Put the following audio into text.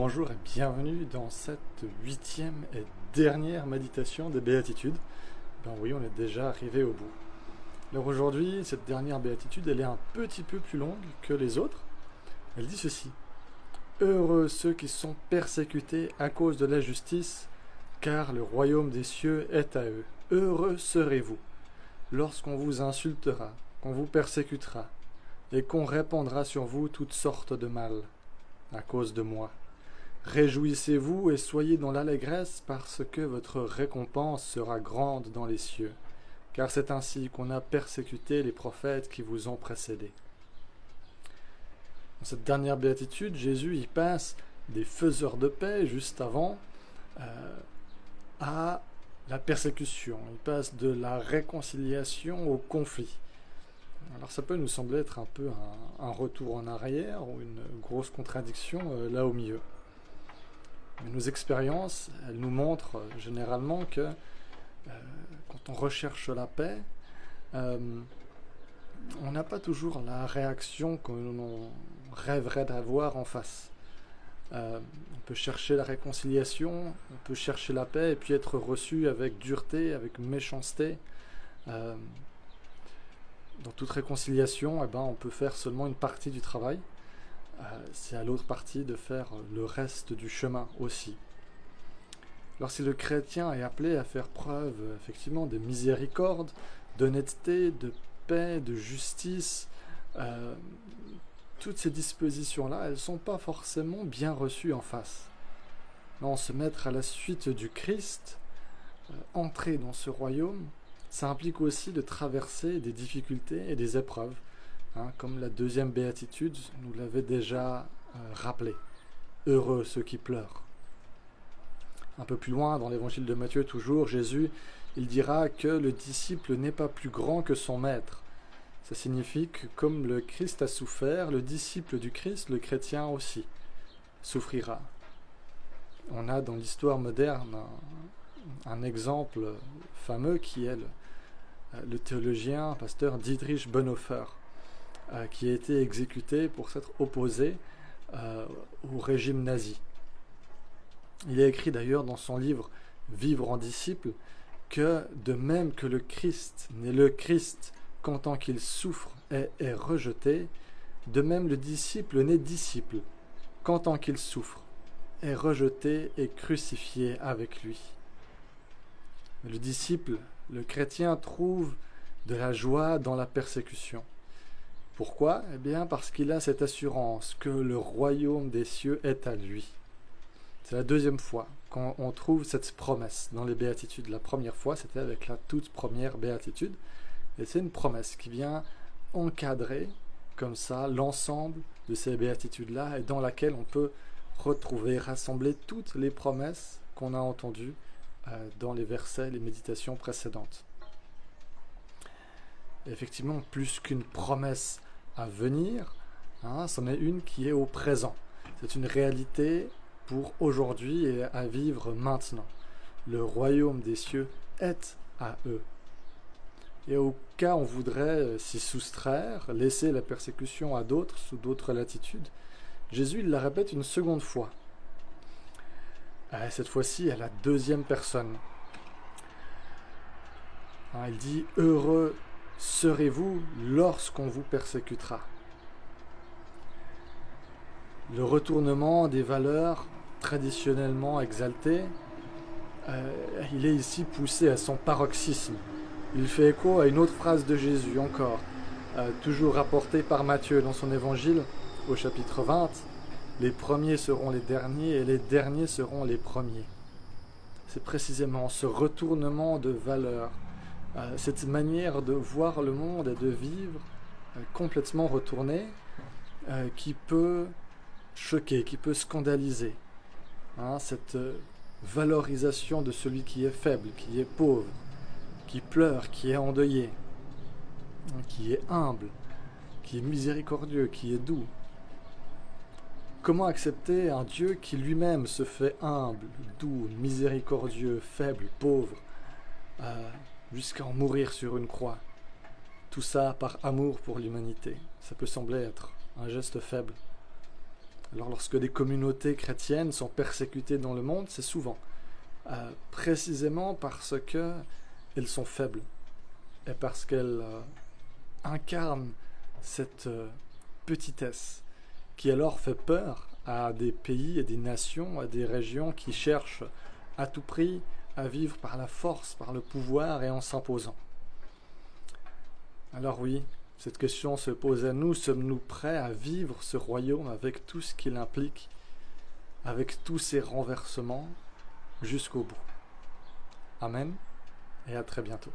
Bonjour et bienvenue dans cette huitième et dernière méditation des béatitudes. Ben oui, on est déjà arrivé au bout. Alors aujourd'hui, cette dernière béatitude, elle est un petit peu plus longue que les autres. Elle dit ceci. Heureux ceux qui sont persécutés à cause de la justice, car le royaume des cieux est à eux. Heureux serez-vous lorsqu'on vous insultera, qu'on vous persécutera, et qu'on répandra sur vous toutes sortes de mal à cause de moi. Réjouissez-vous et soyez dans l'allégresse parce que votre récompense sera grande dans les cieux, car c'est ainsi qu'on a persécuté les prophètes qui vous ont précédés. Dans cette dernière béatitude, Jésus y passe des faiseurs de paix juste avant euh, à la persécution. Il passe de la réconciliation au conflit. Alors ça peut nous sembler être un peu un, retour en arrière ou une grosse contradiction euh, là au milieu. Mais nos expériences, elles nous montrent euh, généralement que euh, quand on recherche la paix, on n'a pas toujours la réaction que l'on rêverait d'avoir en face. on peut chercher la réconciliation, on peut chercher la paix et puis être reçu avec dureté, avec méchanceté dans toute réconciliation, eh ben, on peut faire seulement une partie du travail. Euh, c'est à l'autre partie de faire le reste du chemin aussi. Alors le chrétien est appelé à faire preuve effectivement de miséricorde, d'honnêteté, de paix, de justice, euh, toutes ces dispositions-là, elles ne sont pas forcément bien reçues en face. Non, se mettre à la suite du Christ, euh, entrer dans ce royaume, ça implique aussi de traverser des difficultés et des épreuves, hein, comme la deuxième béatitude nous l'avait déjà euh, rappelé. Heureux ceux qui pleurent. Un peu plus loin, dans l'évangile de Matthieu, toujours, Jésus, il dira que le disciple n'est pas plus grand que son maître. Ça signifie que comme le Christ a souffert, le disciple du Christ, le chrétien aussi, souffrira. On a dans l'histoire moderne un exemple fameux qui est le, théologien, pasteur Dietrich Bonhoeffer, euh, qui a été exécuté pour s'être opposé euh, au régime nazi. Il a écrit d'ailleurs dans son livre Vivre en disciple que de même que le Christ n'est le Christ qu'en tant qu'il souffre et est rejeté, de même le disciple n'est disciple qu'en tant qu'il souffre, est rejeté et crucifié avec lui. Le disciple, le chrétien, trouve de la joie dans la persécution. Pourquoi? Eh bien parce qu'il a cette assurance que le royaume des cieux est à lui. C'est la deuxième fois qu'on trouve cette promesse dans les béatitudes. La première fois, c'était avec la toute première béatitude. Et c'est une promesse qui vient encadrer comme ça l'ensemble de ces béatitudes-là et dans laquelle on peut retrouver, rassembler toutes les promesses qu'on a entendues euh, dans les versets, les méditations précédentes. effectivement, plus qu'une promesse à venir, hein, c'en est une qui est au présent. C'est une réalité pour aujourd'hui et à vivre maintenant. Le royaume des cieux est à eux. Et au cas où on voudrait euh, s'y soustraire, laisser la persécution à d'autres sous d'autres latitudes, Jésus il la répète une seconde fois. Euh, cette fois-ci à la deuxième personne. Hein, il dit Heureux serez-vous lorsqu'on vous persécutera? Le retournement des valeurs traditionnellement exaltées, euh, il est ici poussé à son paroxysme. Il fait écho à une autre phrase de Jésus encore, euh, toujours rapportée par Matthieu dans son évangile au chapitre 20 les premiers seront les derniers et les derniers seront les premiers. C'est précisément ce retournement de valeur, euh, cette manière de voir le monde et de vivre euh, complètement retourné, euh, qui peut choquer, qui peut scandaliser. Hein, cette valorisation de celui qui est faible, qui est pauvre, qui pleure, qui est endeuillé, hein, qui est humble, qui est miséricordieux, qui est doux. Comment accepter un Dieu qui lui-même se fait humble, doux, miséricordieux, faible, pauvre, jusqu'à en mourir sur une croix Tout ça par amour pour l'humanité. Ça peut sembler être un geste faible. Alors lorsque des communautés chrétiennes sont persécutées dans le monde, c'est souvent euh, précisément parce qu'elles sont faibles et parce qu'elles euh, incarnent cette euh, petitesse qui alors fait peur à des pays et des nations, à des régions qui cherchent à tout prix à vivre par la force, par le pouvoir et en s'imposant. Alors oui, cette question se pose à nous, sommes-nous prêts à vivre ce royaume avec tout ce qu'il implique, avec tous ses renversements, jusqu'au bout? Amen et à très bientôt.